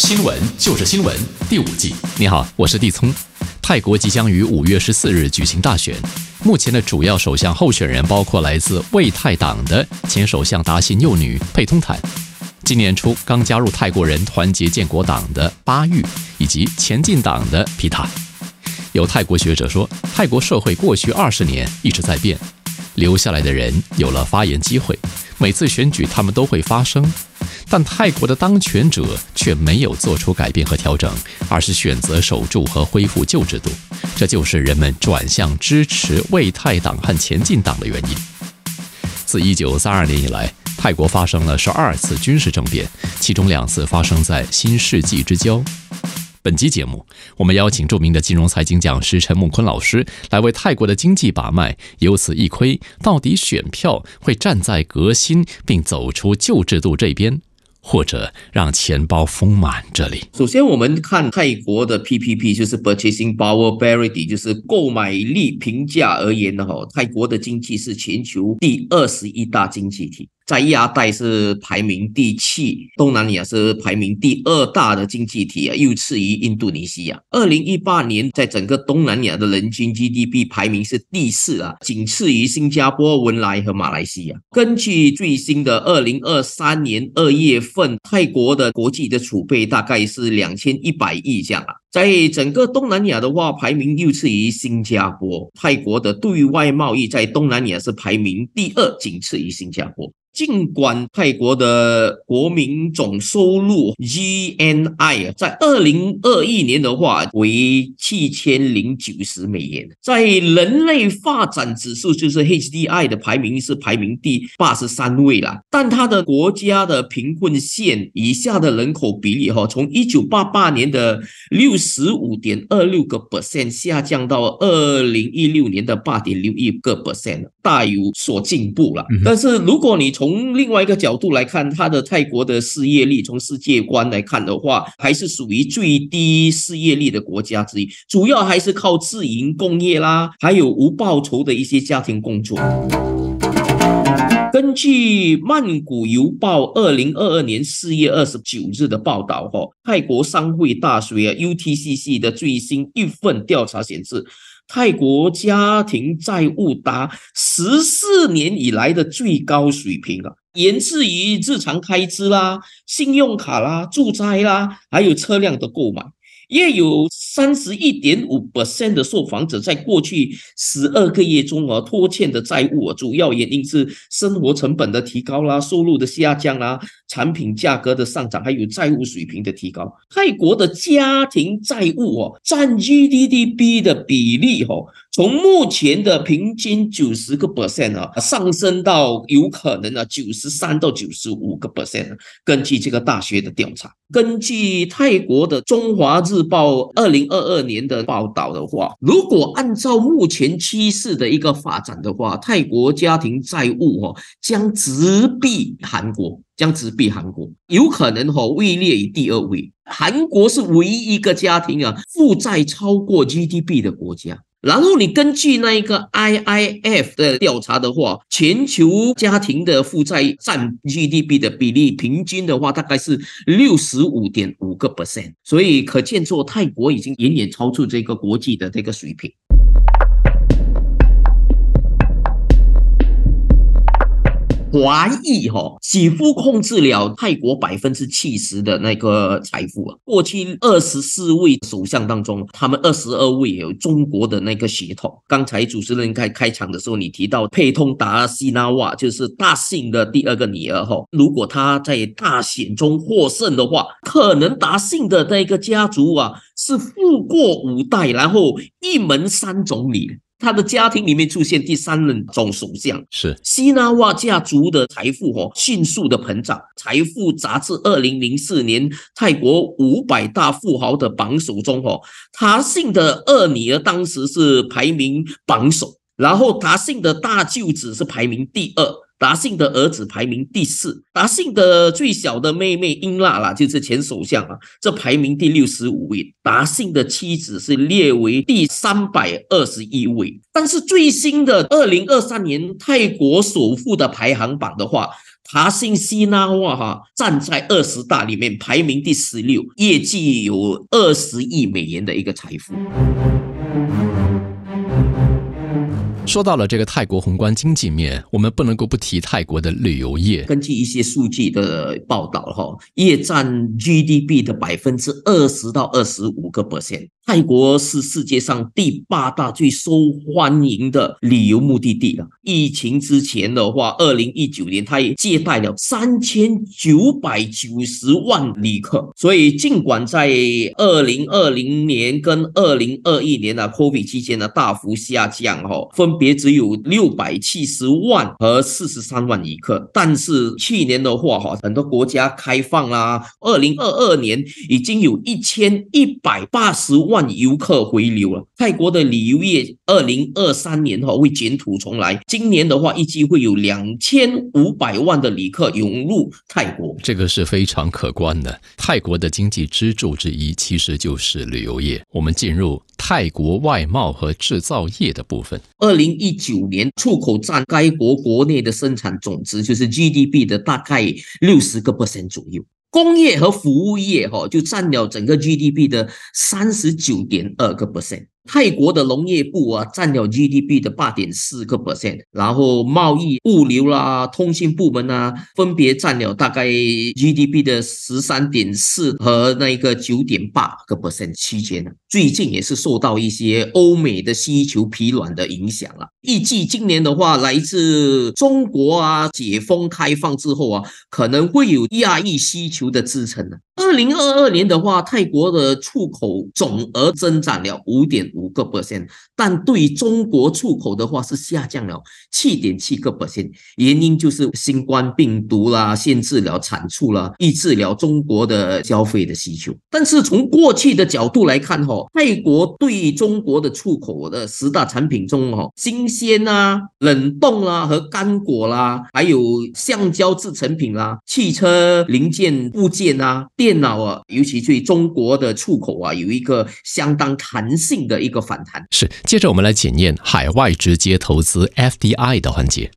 新闻就是新闻第五季，你好，我是地聪。泰国即将于五月十四日举行大选。目前的主要首相候选人包括来自为泰党的前首相达信幼女佩通坦，今年初刚加入泰国人团结建国党的巴育，以及前进党的皮塔。有泰国学者说，泰国社会过去二十年一直在变，留下来的人有了发言机会，每次选举他们都会发声。但泰国的当权者却没有做出改变和调整，而是选择守住和恢复旧制度，这就是人们转向支持魏泰党和前进党的原因。自1932年以来，泰国发生了十二次军事政变，其中两次发生在新世纪之交。本期节目，我们邀请著名的金融财经讲师陈木坤老师来为泰国的经济把脉，由此一窥到底选票会站在革新并走出旧制度这边。或者让钱包丰满。这里，首先我们看泰国的 PPP，就是 Purchasing Power Parity，就是购买力评价而言的，哈，泰国的经济是全球第二十一大经济体。在亚太是排名第七，东南亚是排名第二大的经济体啊，又次于印度尼西亚。二零一八年，在整个东南亚的人均 GDP 排名是第四啊，仅次于新加坡、文莱和马来西亚。根据最新的二零二三年二月份，泰国的国际的储备大概是两千一百亿这样啊。在整个东南亚的话，排名又次于新加坡。泰国的对外贸易在东南亚是排名第二，仅次于新加坡。尽管泰国的国民总收入 GNI 在二零二一年的话为七千零九十美元，在人类发展指数就是 HDI 的排名是排名第八十三位啦，但它的国家的贫困线以下的人口比例哈，从一九八八年的六十五点二六个 percent 下降到二零一六年的八点六一个 percent，大有所进步了。但是如果你从从另外一个角度来看，它的泰国的失业率，从世界观来看的话，还是属于最低失业率的国家之一。主要还是靠自营工业啦，还有无报酬的一些家庭工作。根据《曼谷邮报》二零二二年四月二十九日的报道，哈，泰国商会大学 UTCC 的最新一份调查显示。泰国家庭债务达十四年以来的最高水平啊，源自于日常开支啦、信用卡啦、住宅啦，还有车辆的购买。也有三十一点五 percent 的受访者在过去十二个月中啊拖欠的债务啊，主要原因是生活成本的提高啦、收入的下降啦、产品价格的上涨，还有债务水平的提高。泰国的家庭债务哦占 GDP 的比例哦，从目前的平均九十个 percent 啊，上升到有可能啊九十三到九十五个 percent。根据这个大学的调查，根据泰国的中华日。报二零二二年的报道的话，如果按照目前趋势的一个发展的话，泰国家庭债务哦将直逼韩国，将直逼韩国，有可能哈位列于第二位。韩国是唯一一个家庭啊负债超过 GDP 的国家。然后你根据那一个 IIF 的调查的话，全球家庭的负债占 GDP 的比例平均的话，大概是六十五点五个 percent，所以可见说泰国已经远远超出这个国际的这个水平。华裔哈几乎控制了泰国百分之七十的那个财富啊！过去二十四位首相当中，他们二十二位有中国的那个血统。刚才主持人开开场的时候，你提到佩通达西纳瓦就是大信的第二个女儿哈。如果他在大选中获胜的话，可能达信的那个家族啊是富过五代，然后一门三总理。他的家庭里面出现第三任总首相。是西纳瓦家族的财富哦迅速的膨胀，财富杂志二零零四年泰国五百大富豪的榜首中哦，他信的二女儿当时是排名榜首，然后他信的大舅子是排名第二。达信的儿子排名第四，达信的最小的妹妹英娜啦，就是前首相啊，这排名第六十五位。达信的妻子是列为第三百二十一位。但是最新的二零二三年泰国首富的排行榜的话，达信西纳瓦哈站在二十大里面排名第十六，业绩有二十亿美元的一个财富。说到了这个泰国宏观经济面，我们不能够不提泰国的旅游业。根据一些数据的报道，哈，业占 GDP 的百分之二十到二十五个 percent。泰国是世界上第八大最受欢迎的旅游目的地了。疫情之前的话，二零一九年它也接待了三千九百九十万旅客。所以，尽管在二零二零年跟二零二一年的 COVID 期间呢大幅下降，哈，分别只有六百七十万和四十三万旅客。但是去年的话，哈，很多国家开放啦，二零二二年已经有一千一百八十万。游客回流了，泰国的旅游业二零二三年哈会卷土重来，今年的话预计会有两千五百万的旅客涌入泰国，这个是非常可观的。泰国的经济支柱之一其实就是旅游业。我们进入泰国外贸和制造业的部分。二零一九年出口占该国国内的生产总值，就是 GDP 的大概六十个 percent 左右。工业和服务业，哈，就占了整个 GDP 的三十九点二个 percent。泰国的农业部啊，占了 GDP 的八点四个 percent，然后贸易、物流啦、通信部门啊，分别占了大概 GDP 的十三点四和那个九点八个 percent 期间呢。最近也是受到一些欧美的需求疲软的影响了。预计今年的话，来自中国啊，解封开放之后啊，可能会有亚裔需求的支撑呢。二零二二年的话，泰国的出口总额增长了五点五个 percent，但对中国出口的话是下降了七点七个 percent，原因就是新冠病毒啦，限制了产出啦，抑制了中国的消费的需求。但是从过去的角度来看，哈，泰国对中国的出口的十大产品中，哈，新鲜啊、冷冻啦和干果啦，还有橡胶制成品啦、汽车零件部件啊、电。电脑啊，尤其对中国的出口啊，有一个相当弹性的一个反弹。是，接着我们来检验海外直接投资 FDI 的环节，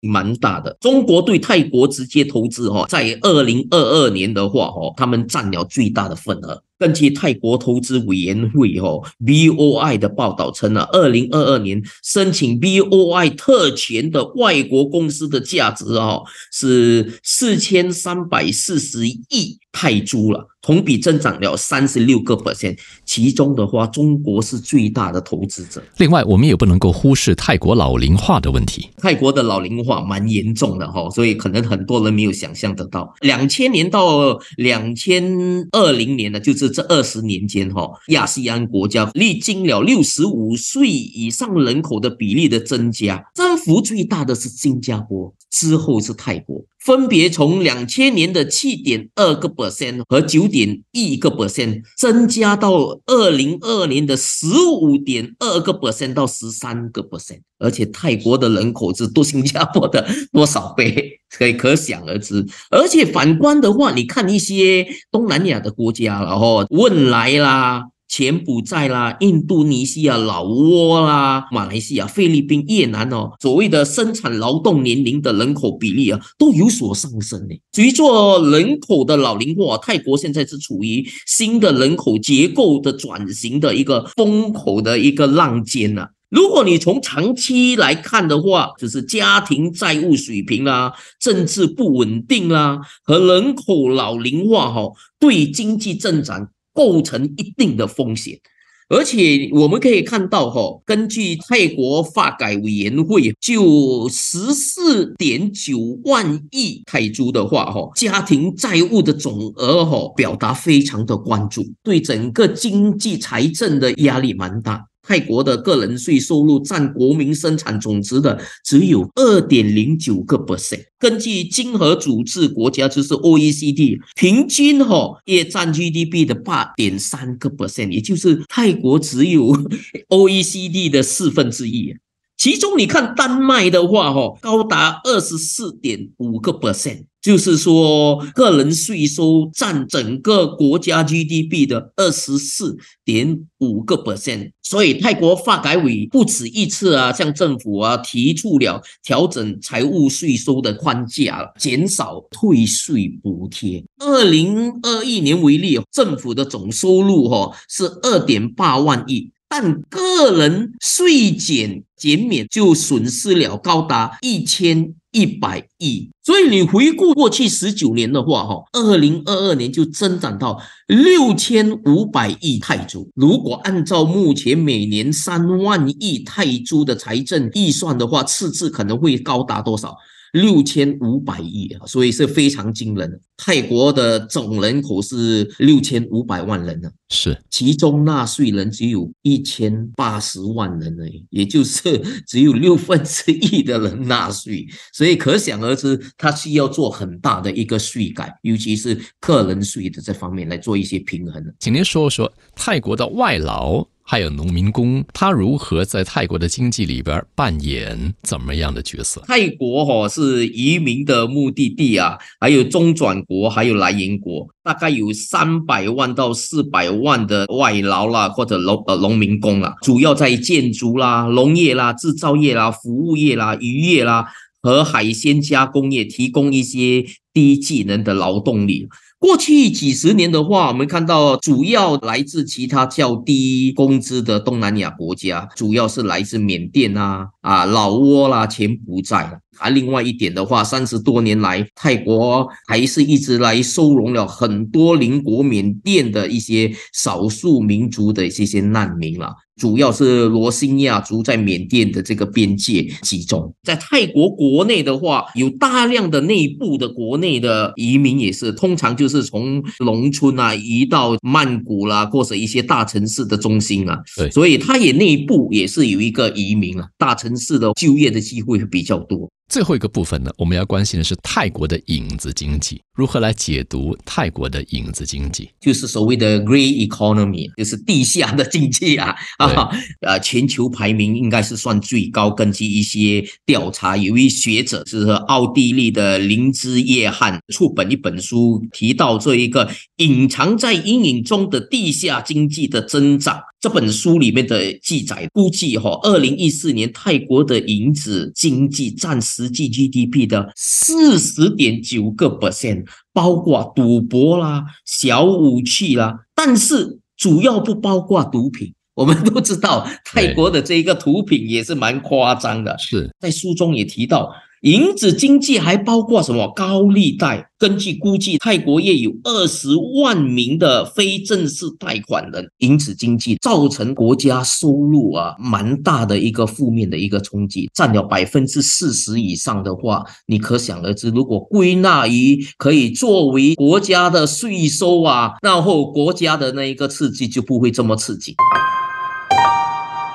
蛮大的。中国对泰国直接投资哈，在二零二二年的话哈，他们占了最大的份额。根据泰国投资委员会哦 BOI 的报道称呢，二零二二年申请 BOI 特权的外国公司的价值哦是四千三百四十亿泰铢了。同比增长了三十六个 percent，其中的话，中国是最大的投资者。另外，我们也不能够忽视泰国老龄化的问题。泰国的老龄化蛮严重的哈，所以可能很多人没有想象得到，两千年到两千二零年呢，就是这二十年间哈，亚细安国家历经了六十五岁以上人口的比例的增加，增幅最大的是新加坡，之后是泰国。分别从两千年的七点二个 percent 和九点一个 percent 增加到二零二年的十五点二个 percent 到十三个 percent，而且泰国的人口是多新加坡的多少倍，可以可想而知。而且反观的话，你看一些东南亚的国家，然后汶莱啦。柬埔寨啦、印度尼西亚、老挝啦、马来西亚、菲律宾、越南哦，所谓的生产劳动年龄的人口比例啊，都有所上升呢。随着人口的老龄化，泰国现在是处于新的人口结构的转型的一个风口的一个浪尖呐。如果你从长期来看的话，就是家庭债务水平啦、政治不稳定啦和人口老龄化哈，对经济增长。构成一定的风险，而且我们可以看到，哈，根据泰国发改委员会就十四点九万亿泰铢的话，哈，家庭债务的总额，哈，表达非常的关注，对整个经济财政的压力蛮大。泰国的个人税收入占国民生产总值的只有二点零九个 percent。根据经合组织国家，就是 OECD，平均哈也占 GDP 的八点三个 percent，也就是泰国只有 OECD 的四分之一。其中你看丹麦的话，哈，高达二十四点五个 percent，就是说个人税收占整个国家 GDP 的二十四点五个 percent。所以泰国发改委不止一次啊，向政府啊提出了调整财务税收的框架，减少退税补贴。二零二一年为例，政府的总收入哈是二点八万亿。但个人税减减免就损失了高达一千一百亿，所以你回顾过去十九年的话，哈，二零二二年就增长到六千五百亿泰铢。如果按照目前每年三万亿泰铢的财政预算的话，赤字可能会高达多少？六千五百亿啊，所以是非常惊人。泰国的总人口是六千五百万人呢，是其中纳税人只有一千八十万人而已，也就是只有六分之一的人纳税，所以可想而知，他需要做很大的一个税改，尤其是个人税的这方面来做一些平衡。请您说说泰国的外劳。还有农民工，他如何在泰国的经济里边扮演怎么样的角色？泰国哈是移民的目的地啊，还有中转国，还有来源国，大概有三百万到四百万的外劳啦，或者农呃农民工啦，主要在建筑啦、农业啦、制造业啦、服务业啦、渔业啦和海鲜加工业提供一些低技能的劳动力。过去几十年的话，我们看到主要来自其他较低工资的东南亚国家，主要是来自缅甸啊、啊老挝啦、柬埔寨。啊，另外一点的话，三十多年来，泰国还是一直来收容了很多邻国缅甸的一些少数民族的这些难民了。主要是罗兴亚族在缅甸的这个边界集中，在泰国国内的话，有大量的内部的国内的移民也是，通常就是从农村啊移到曼谷啦，或者一些大城市的中心啊。对，所以它也内部也是有一个移民啊，大城市的就业的机会会比较多。最后一个部分呢，我们要关心的是泰国的影子经济，如何来解读泰国的影子经济？就是所谓的 grey economy，就是地下的经济啊啊，呃，全球排名应该是算最高。根据一些调查，有一学者是奥地利的林兹约翰出本一本书，提到这一个隐藏在阴影中的地下经济的增长。这本书里面的记载估计，哈，二零一四年泰国的影子经济占实际 GDP 的四十点九个 percent，包括赌博啦、小武器啦，但是主要不包括毒品。我们都知道，泰国的这一个毒品也是蛮夸张的。是在书中也提到。银子经济还包括什么高利贷？根据估计，泰国也有二十万名的非正式贷款人。影子经济造成国家收入啊蛮大的一个负面的一个冲击，占了百分之四十以上的话，你可想而知，如果归纳于可以作为国家的税收啊，然后国家的那一个刺激就不会这么刺激。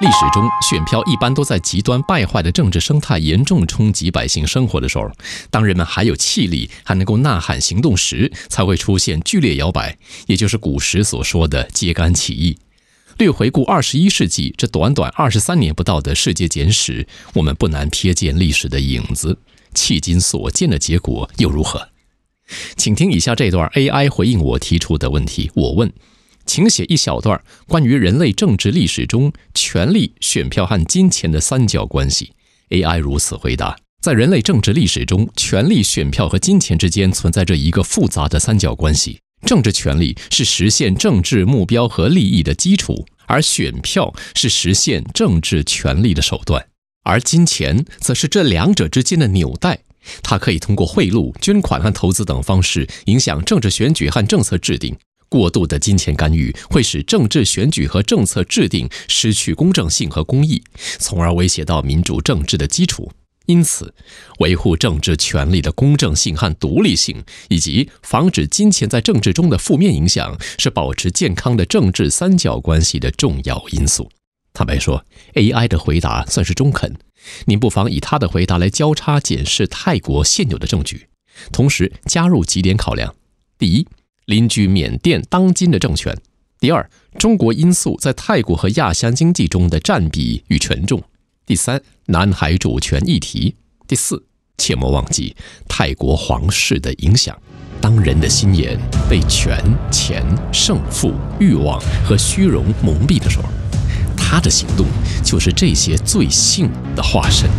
历史中，选票一般都在极端败坏的政治生态严重冲击百姓生活的时候，当人们还有气力，还能够呐喊行动时，才会出现剧烈摇摆，也就是古时所说的揭竿起义。略回顾二十一世纪这短短二十三年不到的世界简史，我们不难瞥见历史的影子。迄今所见的结果又如何？请听以下这段 AI 回应我提出的问题。我问。请写一小段关于人类政治历史中权力、选票和金钱的三角关系。AI 如此回答：在人类政治历史中，权力、选票和金钱之间存在着一个复杂的三角关系。政治权力是实现政治目标和利益的基础，而选票是实现政治权力的手段，而金钱则是这两者之间的纽带。它可以通过贿赂、捐款和投资等方式影响政治选举和政策制定。过度的金钱干预会使政治选举和政策制定失去公正性和公义，从而威胁到民主政治的基础。因此，维护政治权力的公正性和独立性，以及防止金钱在政治中的负面影响，是保持健康的政治三角关系的重要因素。坦白说，AI 的回答算是中肯。您不妨以他的回答来交叉检视泰国现有的证据，同时加入几点考量：第一，邻居缅甸当今的政权；第二，中国因素在泰国和亚香经济中的占比与权重；第三，南海主权议题；第四，切莫忘记泰国皇室的影响。当人的心眼被权、钱、胜负、欲望和虚荣蒙蔽的时候。他的行动就是这些罪性的化身。